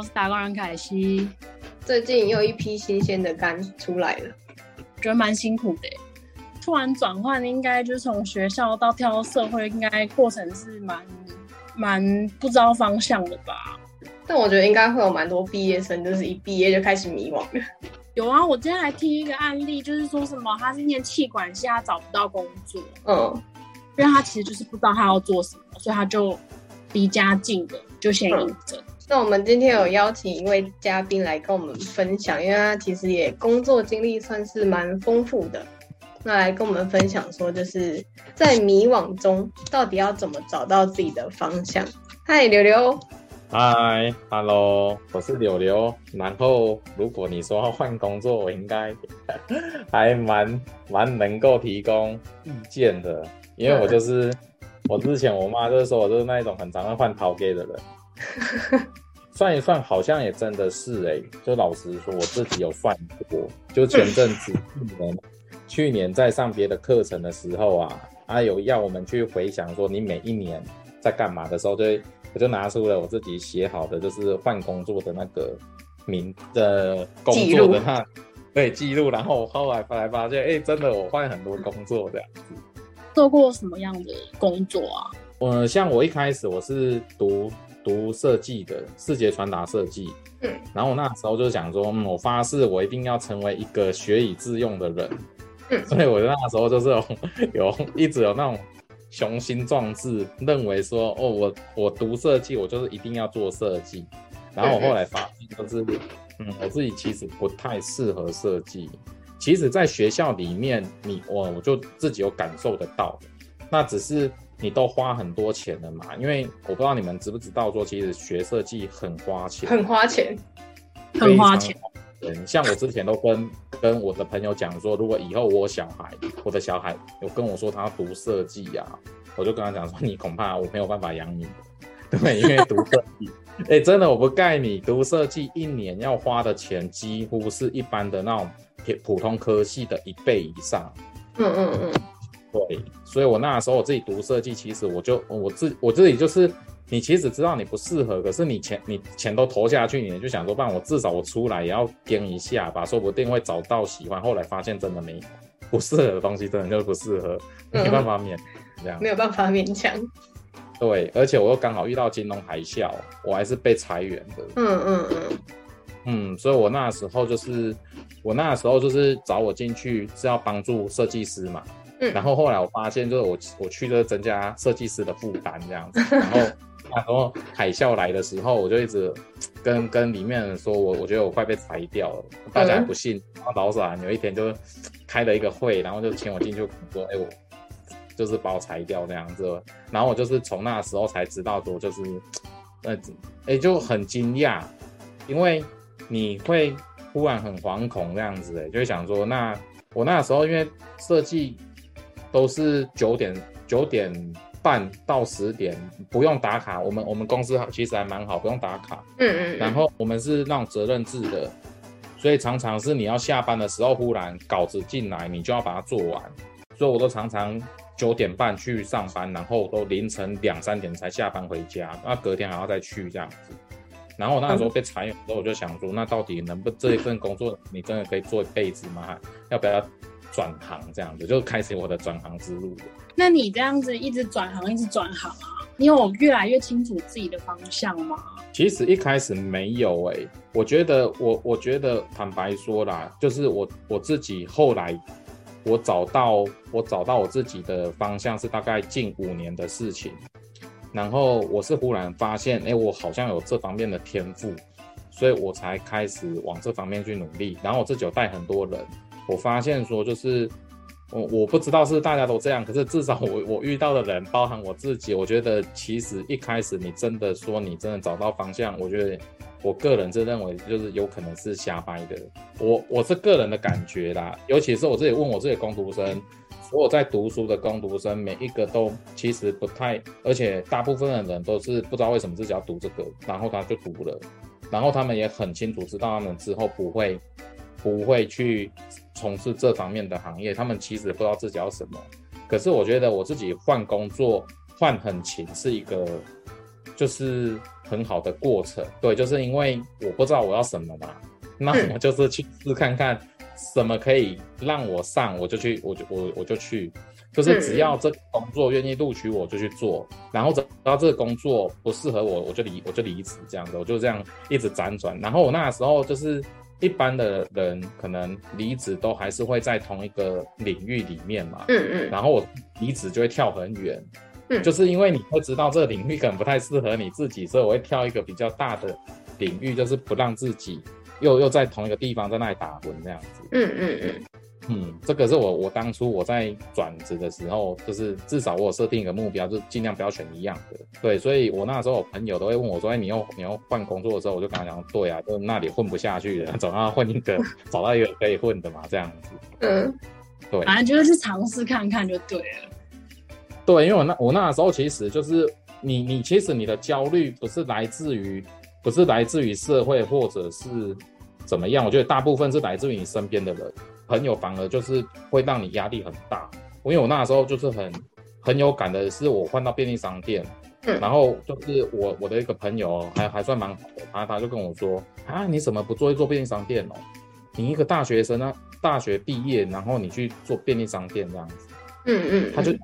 我是打工人凯西。最近又一批新鲜的肝出来了，觉得蛮辛苦的。突然转换，应该就是从学校到跳到社会，应该过程是蛮蛮不知道方向的吧？但我觉得应该会有蛮多毕业生，就是一毕业就开始迷惘了。有啊，我今天还听一个案例，就是说什么他是念气管系，他找不到工作，嗯，因为他其实就是不知道他要做什么，所以他就离家近的就先应征。那我们今天有邀请一位嘉宾来跟我们分享，因为他其实也工作经历算是蛮丰富的。那来跟我们分享说，就是在迷惘中到底要怎么找到自己的方向。嗨，柳柳。嗨，Hello，我是柳柳。然后，如果你说要换工作，我应该还蛮蛮能够提供意见的，因为我就是我之前我妈就是说我就是那一种很常换逃给的人。算一算，好像也真的是哎。就老实说，我自己有算过，就前阵子去年去年在上别的课程的时候啊，啊有要我们去回想说你每一年在干嘛的时候，就我就拿出了我自己写好的，就是换工作的那个名的工作的那对记录，然后后来发来发现，哎，真的我换很多工作这样子。做过什么样的工作啊？呃，像我一开始我是读读设计的，视觉传达设计。嗯。然后我那时候就想说，嗯，我发誓我一定要成为一个学以致用的人。嗯。所以我那时候就是有有一直有那种。雄心壮志，认为说哦，我我读设计，我就是一定要做设计。然后我后来发现，就是嗯，我自己其实不太适合设计。其实，在学校里面，你我我就自己有感受得到。那只是你都花很多钱了嘛？因为我不知道你们知不知道，说其实学设计很花钱，很花钱，很花钱。像我之前都跟跟我的朋友讲说，如果以后我小孩，我的小孩有跟我说他要读设计呀，我就跟他讲说，你恐怕我没有办法养你，对，因为读设计，哎，真的我不盖你，读设计一年要花的钱几乎是一般的那种普通科系的一倍以上。嗯嗯嗯，对，所以我那时候我自己读设计，其实我就我自我自己就是。你其实知道你不适合，可是你钱你钱都投下去，你就想说，不然我至少我出来也要跟一下吧，说不定会找到喜欢。后来发现真的没不适合的东西，真的就是不适合，没办法勉这样，没有办法勉强。对，而且我又刚好遇到金融海啸，我还是被裁员的。嗯嗯嗯嗯，所以我那时候就是我那时候就是找我进去是要帮助设计师嘛。嗯，然后后来我发现就是我我去就是增加设计师的负担这样子，然后。然后海啸来的时候，我就一直跟跟里面人说，我我觉得我快被裁掉了，大家也不信。然后老板有一天就开了一个会，然后就请我进去说，哎，我就是把我裁掉这样子。然后我就是从那时候才知道说，就是呃，哎，就很惊讶，因为你会忽然很惶恐这样子，哎，就会想说，那我那时候因为设计都是九点九点。半到十点不用打卡，我们我们公司其实还蛮好，不用打卡。嗯嗯。然后我们是那种责任制的，所以常常是你要下班的时候，忽然稿子进来，你就要把它做完。所以我都常常九点半去上班，然后都凌晨两三点才下班回家，那隔天还要再去这样子。然后我那时候被裁员之后，我就想说，那到底能不这一份工作你真的可以做一辈子吗？要不要转行这样子？就开始我的转行之路。那你这样子一直转行，一直转行啊？你有越来越清楚自己的方向吗？其实一开始没有诶，我觉得我我觉得坦白说啦，就是我我自己后来我找到我找到我自己的方向是大概近五年的事情，然后我是忽然发现，哎，我好像有这方面的天赋，所以我才开始往这方面去努力。然后我自己有带很多人，我发现说就是。我我不知道是大家都这样，可是至少我我遇到的人，包含我自己，我觉得其实一开始你真的说你真的找到方向，我觉得我个人是认为就是有可能是瞎掰的。我我是个人的感觉啦，尤其是我自己问我自己工读生，所有在读书的工读生，每一个都其实不太，而且大部分的人都是不知道为什么自己要读这个，然后他就读了，然后他们也很清楚知道他们之后不会不会去。从事这方面的行业，他们其实不知道自己要什么。可是我觉得我自己换工作换很勤是一个，就是很好的过程。对，就是因为我不知道我要什么嘛，那我就是去试看看什么可以让我上，我就去，我就我我就去。就是只要这个工作愿意录取我就去做，然后只要这个工作不适合我，我就离我就离职这样子，我就这样一直辗转。然后我那时候就是一般的人可能离职都还是会在同一个领域里面嘛，嗯嗯，然后我离职就会跳很远，嗯。就是因为你会知道这个领域可能不太适合你自己，所以我会跳一个比较大的领域，就是不让自己又又在同一个地方在那里打滚这样子。嗯嗯嗯，嗯，这个是我我当初我在转职的时候，就是至少我有设定一个目标，就是尽量不要选一样的。对，所以我那时候我朋友都会问我说：“哎，你要你要换工作的时候，我就跟他讲，对啊，就那里混不下去了，总要混一个找到一个可以混的嘛，这样子。嗯，对反正就是去尝试看看就对了。对，因为我那我那时候其实就是你你其实你的焦虑不是来自于不是来自于社会或者是怎么样，我觉得大部分是来自于你身边的人。朋友反而就是会让你压力很大。因为我那时候就是很很有感的是，我换到便利商店，嗯然后就是我我的一个朋友还还算蛮好的，他他就跟我说啊，你怎么不做一做便利商店哦？你一个大学生啊，大学毕业，然后你去做便利商店这样子。嗯嗯，他就口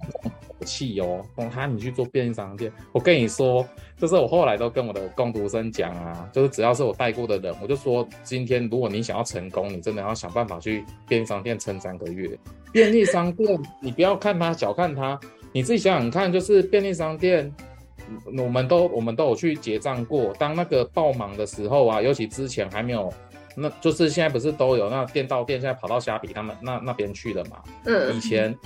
气哦，哦，他你去做便利商店，我跟你说，就是我后来都跟我的工读生讲啊，就是只要是我带过的人，我就说，今天如果你想要成功，你真的要想办法去便利商店撑三个月。便利商店，你不要看它小看它，你自己想想看，就是便利商店。嗯我们都我们都有去结账过，当那个爆忙的时候啊，尤其之前还没有，那就是现在不是都有那店到店，现在跑到虾皮他们那那边去了嘛？嗯以前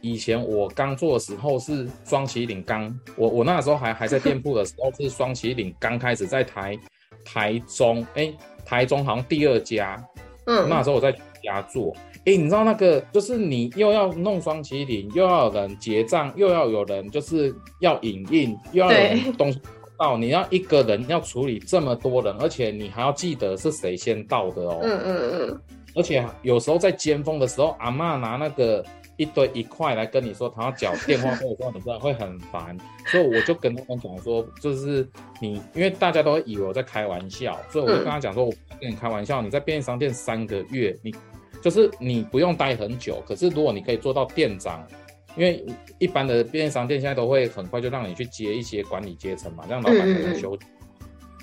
以前我刚做的时候是双麒麟刚，我我那时候还还在店铺的时候是双麒麟刚开始在台 台中，哎、台中好像第二家，嗯，那时候我在家做，哎、你知道那个就是你又要弄双麒麟，又要有人结账，又要有人就是要影印，又要有人东西到，你要一个人要处理这么多人，而且你还要记得是谁先到的哦。嗯嗯嗯，而且有时候在尖峰的时候，阿嬷拿那个一堆一块来跟你说，他要缴电话费的时候，你真的会很烦。所以我就跟他们讲说，就是你，因为大家都会以为我在开玩笑，所以我就跟他讲说，我不跟你开玩笑，你在便利商店三个月，你就是你不用待很久，可是如果你可以做到店长。因为一般的便利商店现在都会很快就让你去接一些管理阶层嘛，让老板可能休息。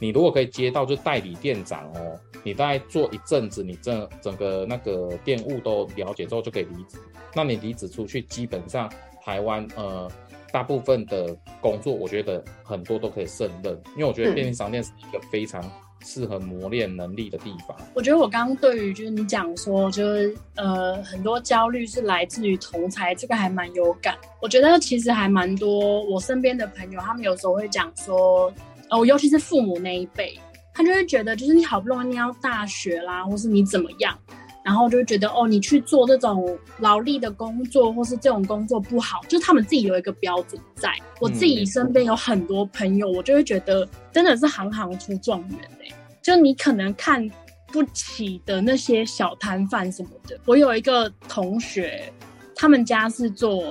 你如果可以接到就代理店长哦，你大概做一阵子，你整整个那个店务都了解之后就可以离职。那你离职出去，基本上台湾呃大部分的工作，我觉得很多都可以胜任，因为我觉得便利商店是一个非常适合磨练能力的地方。我觉得我刚刚对于就是你讲说，就是呃很多焦虑是来自于同才，这个还蛮有感。我觉得其实还蛮多我身边的朋友，他们有时候会讲说，哦，尤其是父母那一辈，他就会觉得就是你好不容易念到大学啦，或是你怎么样，然后就会觉得哦，你去做这种劳力的工作，或是这种工作不好，就是他们自己有一个标准在。我自己身边有很多朋友，我就会觉得真的是行行出状元哎、就你可能看不起的那些小摊贩什么的。我有一个同学，他们家是做，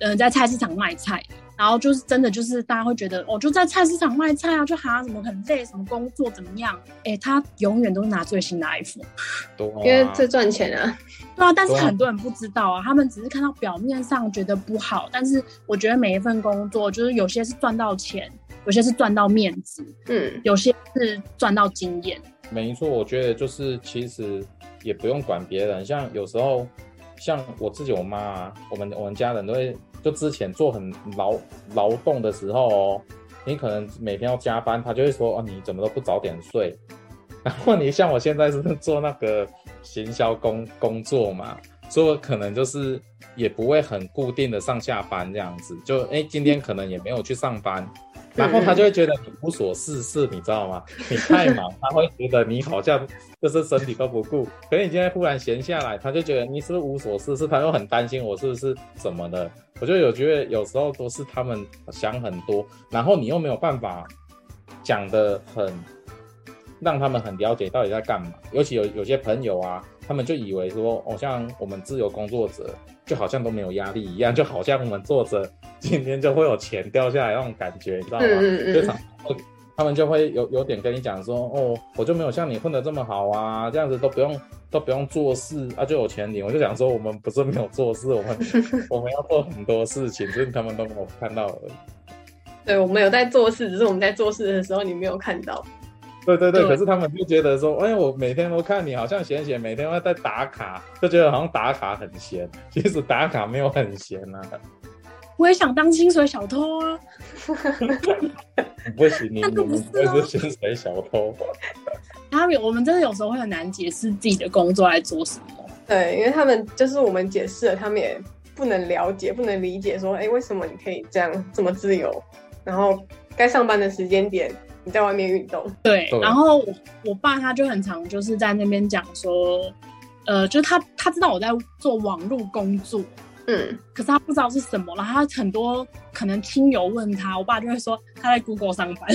呃，在菜市场卖菜的。然后就是真的就是大家会觉得哦，就在菜市场卖菜啊，就哈什么很累，什么工作怎么样？哎，他永远都是拿最新的 iPhone。因为最赚钱啊，对啊，但是很多人不知道啊，他们只是看到表面上觉得不好，但是我觉得每一份工作，就是有些是赚到钱，有些是赚到面子，嗯有些是赚到经验。没错，我觉得就是其实也不用管别人，像有时候像我自己我妈啊，我们我们家人都会就之前做很劳劳动的时候哦，你可能每天要加班，他就会说哦你怎么都不早点睡，然后你像我现在是做那个行销工工作嘛，所以我可能就是也不会很固定的上下班这样子，就哎今天可能也没有去上班。然后他就会觉得你无所事事，你知道吗？你太忙，他会觉得你好像就是身体都不顾。可是你今天忽然闲下来，他就觉得你是不是无所事事？他又很担心我是不是怎么的？我就有觉得有时候都是他们想很多，然后你又没有办法讲的很让他们很了解到底在干嘛。尤其有有些朋友啊，他们就以为说，哦，像我们自由工作者，就好像都没有压力一样，就好像我们坐着今天就会有钱掉下来那种感觉，你知道吗？他们就会有有点跟你讲说，哦，我就没有像你混的这么好啊，这样子都不用都不用做事啊，就有钱领。我就想说，我们不是没有做事，我们 我们要做很多事情，只是他们都没有看到而已。对，我们有在做事，只是我们在做事的时候你没有看到。对对对，可是他们就觉得说，哎，我每天都看你好像闲闲，每天都在打卡，就觉得好像打卡很闲。其实打卡没有很闲啊，我也想当薪水小偷啊！不行，你那你们不是薪水小偷。他们我们真的有时候会很难解释自己的工作在做什么。对，因为他们就是我们解释了，他们也不能了解，不能理解，说，哎，为什么你可以这样这么自由？然后该上班的时间点，你在外面运动。对，然后我我爸他就很常就是在那边讲说，呃，就是他他知道我在做网络工作，嗯，可是他不知道是什么，然后他很多可能亲友问他，我爸就会说他在 Google 上班。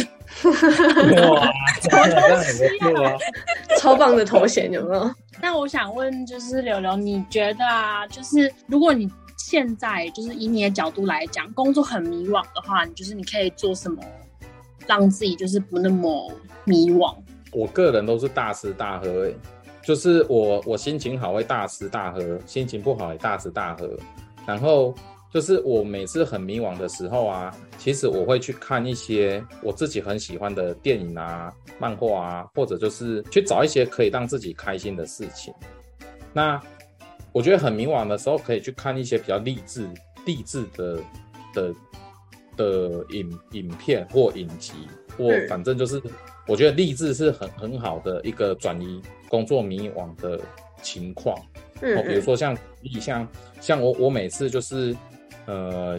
哇，这样很不错啊。超棒的头衔，有没有？那我想问，就是柳柳，你觉得啊，就是如果你现在就是以你的角度来讲，工作很迷惘的话，你就是你可以做什么，让自己就是不那么迷惘？我个人都是大吃大喝、欸，就是我我心情好会大吃大喝，心情不好也大吃大喝。然后就是我每次很迷惘的时候啊，其实我会去看一些我自己很喜欢的电影啊、漫画啊，或者就是去找一些可以让自己开心的事情。那我觉得很迷惘的时候，可以去看一些比较励志、励志的的的影影片或影集，或嗯反正就是我觉得励志是很很好的一个转移工作迷惘的情况。嗯哦，比如说像像像我我每次就是呃，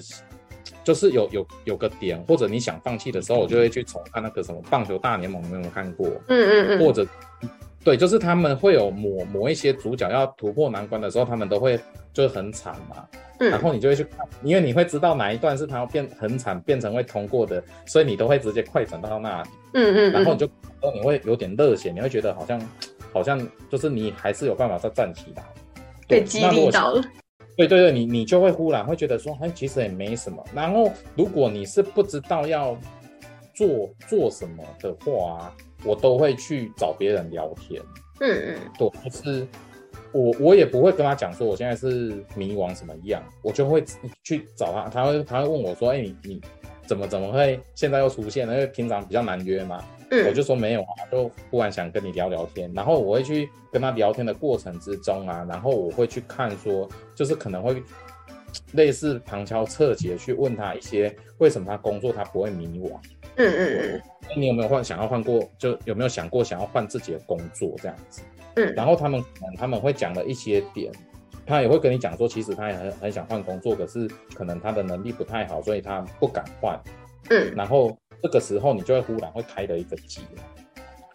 就是有有有个点，或者你想放弃的时候，我就会去重看那个什么棒球大联盟，你有没有看过？嗯嗯嗯，或者对，就是他们会有某某一些主角要突破难关的时候，他们都会就是很惨嘛，嗯然后你就会去看，因为你会知道哪一段是他要变很惨变成会通过的，所以你都会直接快转到那里，嗯嗯，然后你就你会有点热血，你会觉得好像好像就是你还是有办法再站起来，对被激励到了。对对对，你你就会忽然会觉得说，哎，其实也没什么。然后如果你是不知道要做做什么的话，我都会去找别人聊天。嗯嗯对，就是我我也不会跟他讲说我现在是迷惘什么样，我就会去找他，他会他会问我说，哎，你你怎么怎么会现在又出现了？因为平常比较难约嘛。我嗯就说没有啊，就忽然想跟你聊聊天，然后我会去跟他聊天的过程之中啊，然后我会去看说，就是可能会类似旁敲侧击地去问他一些为什么他工作他不会迷惘，嗯嗯你有没有换想要换过，就有没有想过想要换自己的工作这样子？嗯然后他们可能他们会讲了一些点，他也会跟你讲说，其实他也很很想换工作，可是可能他的能力不太好，所以他不敢换。嗯然后这个时候你就会忽然会开了一个机。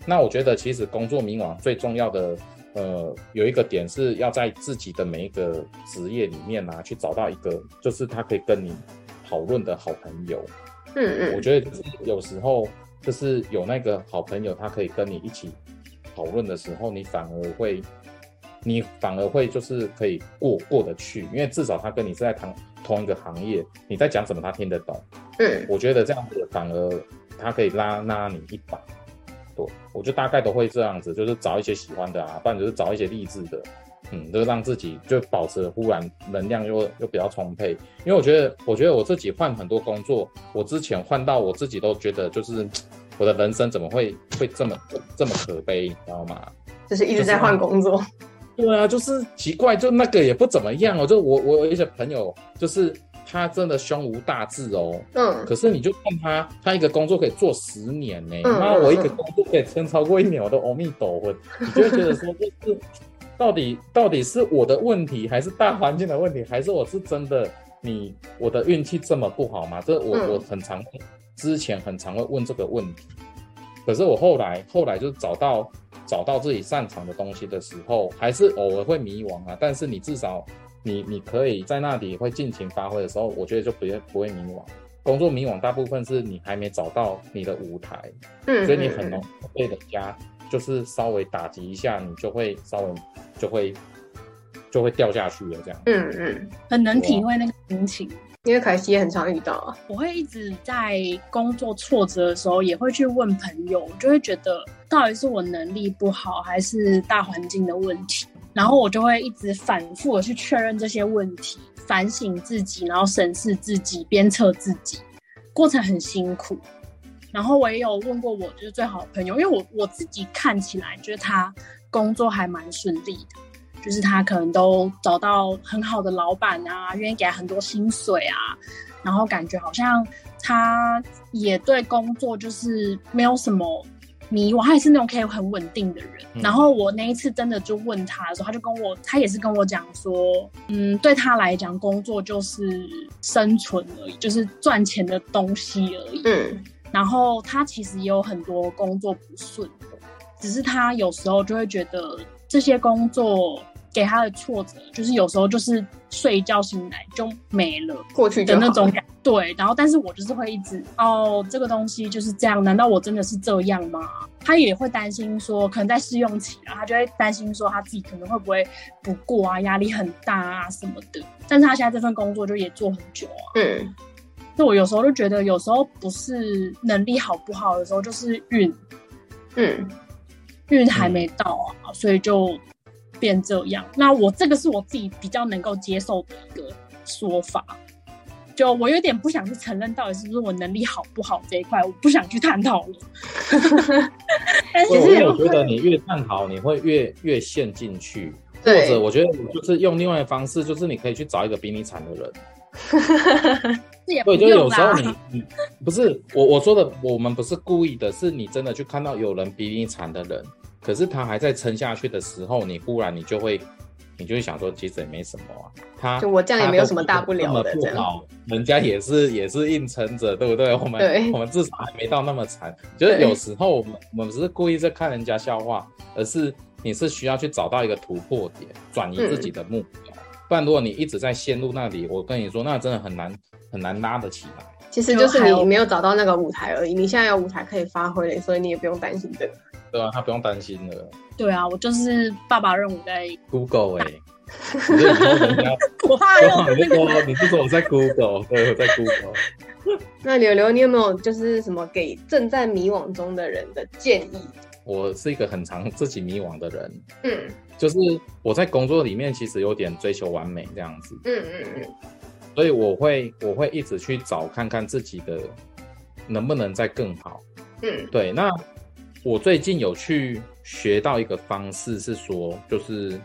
那我觉得其实工作迷惘最重要的呃有一个点是要在自己的每一个职业里面啊去找到一个就是他可以跟你讨论的好朋友。嗯嗯我觉得有时候就是有那个好朋友，他可以跟你一起讨论的时候，你反而会，你反而会就是可以过过得去，因为至少他跟你是在同同一个行业，你在讲什么他听得懂。嗯我觉得这样子反而他可以拉拉你一把。对，我就大概都会这样子，就是找一些喜欢的啊，不然就是找一些励志的，嗯，就是让自己就保持忽然能量又又比较充沛。因为我觉得，我觉得我自己换很多工作，我之前换到我自己都觉得就是 我的人生怎么会会这么这么可悲，你知道吗？就是一直在换工作。对啊，就是奇怪，就那个也不怎么样哦。就我我有一些朋友，就是他真的胸无大志哦，嗯可是你就看他，他一个工作可以做十年呢、嗯那、我一个工作可以撑超过一年，我都阿弥陀佛，你就会觉得说，就是到底到底是我的问题，还是大环境的问题，还是我是真的你我的运气这么不好吗？这我、嗯我很常之前很常会问这个问题，可是我后来后来就找到找到自己擅长的东西的时候，还是偶尔会迷惘啊，但是你至少你你可以在那里会尽情发挥的时候，我觉得就不会不会迷惘。工作迷惘大部分是你还没找到你的舞台，嗯，所以你很容易被人家就是稍微打击一下，你就会稍微就会就会掉下去了这样。嗯嗯很能体会那个心情。因为凯西也很常遇到啊。我会一直在工作挫折的时候，也会去问朋友，就会觉得到底是我能力不好，还是大环境的问题？然后我就会一直反复的去确认这些问题，反省自己，然后审视自己，鞭策自己，过程很辛苦。然后我也有问过我就是最好的朋友，因为我我自己看起来觉得他工作还蛮顺利的。就是他可能都找到很好的老板啊，愿意给他很多薪水啊，然后感觉好像他也对工作就是没有什么迷惘，他也是那种可以很稳定的人。然后我那一次真的就问他的时候，他就跟我，他也是跟我讲说，嗯，对他来讲，工作就是生存而已，就是赚钱的东西而已。嗯，然后他其实也有很多工作不顺的，只是他有时候就会觉得这些工作。给他的挫折就是有时候就是睡一觉醒来就没了，过去的那种感。对，然后但是我就是会一直哦，这个东西就是这样，难道我真的是这样吗？他也会担心说，可能在试用期啊，他就会担心说他自己可能会不会不过啊，压力很大啊什么的。但是他现在这份工作就也做很久啊。嗯。那我有时候就觉得，有时候不是能力好不好，有时候就是运，嗯，运还没到啊，所以就。变这样，那我这个是我自己比较能够接受的一个说法。就我有点不想去承认到底是不是我能力好不好这一块，我不想去探讨了。但是我觉得你越探讨，你会越越陷进去。或者我觉得就是用另外的方式，就是你可以去找一个比你惨的人。对，就有时候你你不是我我说的，我们不是故意的，是你真的去看到有人比你惨的人。可是他还在撑下去的时候，你忽然你就会，你就会想说，其实也没什么啊。他就我这样也没有什么大不了的，这样。人家也是也是硬撑着，对不对？我们我们至少还没到那么惨。就是有时候我们我们不是故意在看人家笑话，而是你是需要去找到一个突破点，转移自己的目标。不然如果你一直在陷入那里，我跟你说，那真的很难很难拉得起来。其实就是你没有找到那个舞台而已。你现在有舞台可以发挥了，所以你也不用担心这个。对啊，他不用担心了。对啊，我就是爸爸任务在 Google 哎，我怕你是说你是说我在 Google，对，我在 Google。那柳柳，你有没有就是什么给正在迷惘中的人的建议？我是一个很常自己迷惘的人，嗯，就是我在工作里面其实有点追求完美这样子，嗯嗯嗯，所以我会我会一直去找看看自己的能不能再更好，嗯，对，那。我最近有去学到一个方式，是说，就是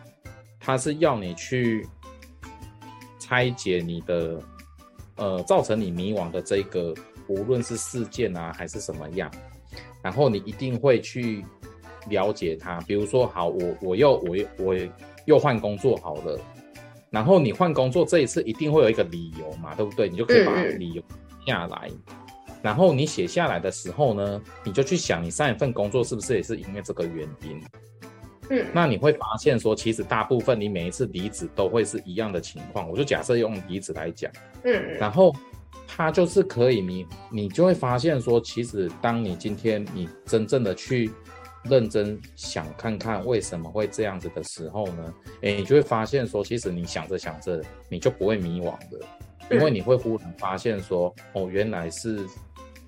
他是要你去拆解你的，呃，造成你迷惘的这个，无论是事件啊还是什么样，然后你一定会去了解它。比如说，好，我我又我又我又换工作好了，然后你换工作这一次一定会有一个理由嘛，对不对？你就可以把理由下来。然后你写下来的时候呢，你就去想，你上一份工作是不是也是因为这个原因？嗯，那你会发现说，其实大部分你每一次离职都会是一样的情况。我就假设用离职来讲，嗯，然后它就是可以，你你就会发现说，其实当你今天你真正的去认真想看看为什么会这样子的时候呢，诶，你就会发现说，其实你想着想着，你就不会迷惘的，因为你会忽然发现说，哦，原来是。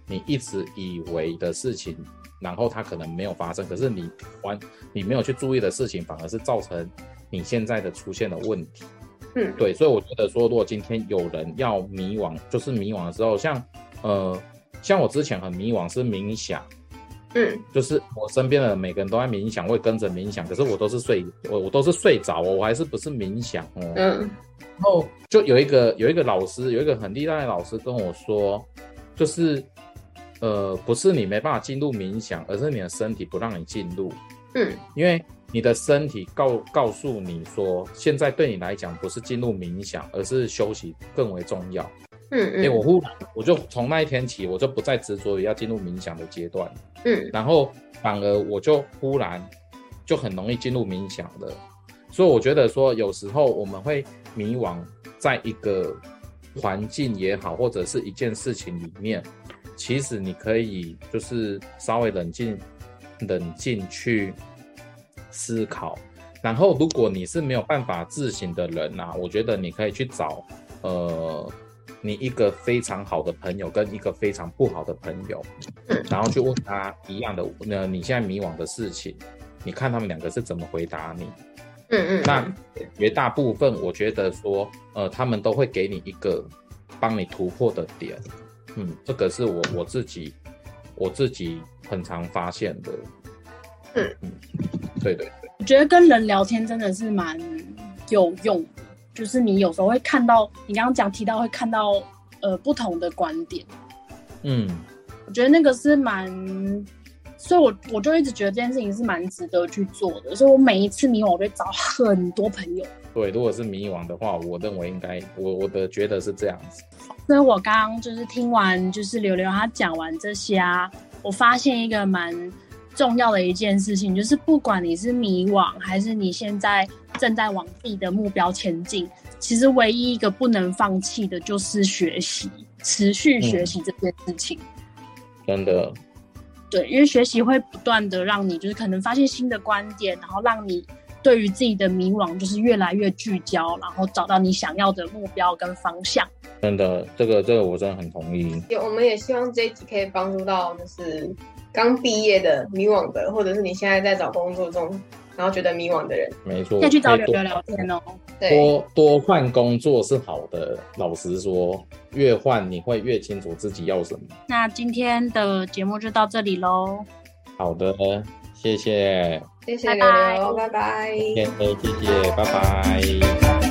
你一直以为的事情，然后它可能没有发生，可是你完你没有去注意的事情，反而是造成你现在的出现的问题。嗯，对，所以我觉得说，如果今天有人要迷惘，就是迷惘的时候，像呃，像我之前很迷惘是冥想，嗯，就是我身边的每个人都在冥想，会跟着冥想，可是我都是睡，我我都是睡着哦，我还是不是冥想哦。嗯，然后就有一个有一个老师，有一个很厉害的老师跟我说，就是。呃，不是你没办法进入冥想，而是你的身体不让你进入。嗯，因为你的身体告告诉你说，现在对你来讲不是进入冥想，而是休息更为重要。嗯嗯，因为我忽然我就从那一天起，我就不再执着于要进入冥想的阶段。嗯，然后反而我就忽然就很容易进入冥想了。所以我觉得说，有时候我们会迷惘在一个环境也好，或者是一件事情里面。其实你可以就是稍微冷静、冷静去思考，然后如果你是没有办法自省的人呐，我觉得你可以去找呃你一个非常好的朋友跟一个非常不好的朋友，嗯。然后去问他一样的，那你现在迷惘的事情，你看他们两个是怎么回答你？嗯嗯，那绝大部分我觉得说，呃，他们都会给你一个帮你突破的点，嗯，这个是我我自己我自己很常发现的，嗯。嗯，对对对，我觉得跟人聊天真的是蛮有用的，就是你有时候会看到，你刚刚讲提到会看到呃不同的观点，嗯，我觉得那个是蛮，所以我我就一直觉得这件事情是蛮值得去做的，所以我每一次迷惘，我就会找很多朋友。对，如果是迷惘的话，我认为应该我我的觉得是这样子，所以我刚刚就是听完，就是刘刘他讲完这些啊，我发现一个蛮重要的一件事情，就是不管你是迷惘，还是你现在正在往自己的目标前进，其实唯一一个不能放弃的就是学习，持续学习这件事情。真的，对，因为学习会不断的让你就是可能发现新的观点，然后让你对于自己的迷惘就是越来越聚焦，然后找到你想要的目标跟方向。真的，这个这个我真的很同意，也我们也希望这一集可以帮助到就是刚毕业的迷惘的，或者是你现在在找工作中，然后觉得迷惘的人。没错，要去找可以多柳柳聊天哦。对，多多换工作是好的，老实说，越换你会越清楚自己要什么。那今天的节目就到这里喽。好的，谢谢，谢谢拜柳拜，拜拜。谢谢，谢谢，拜拜。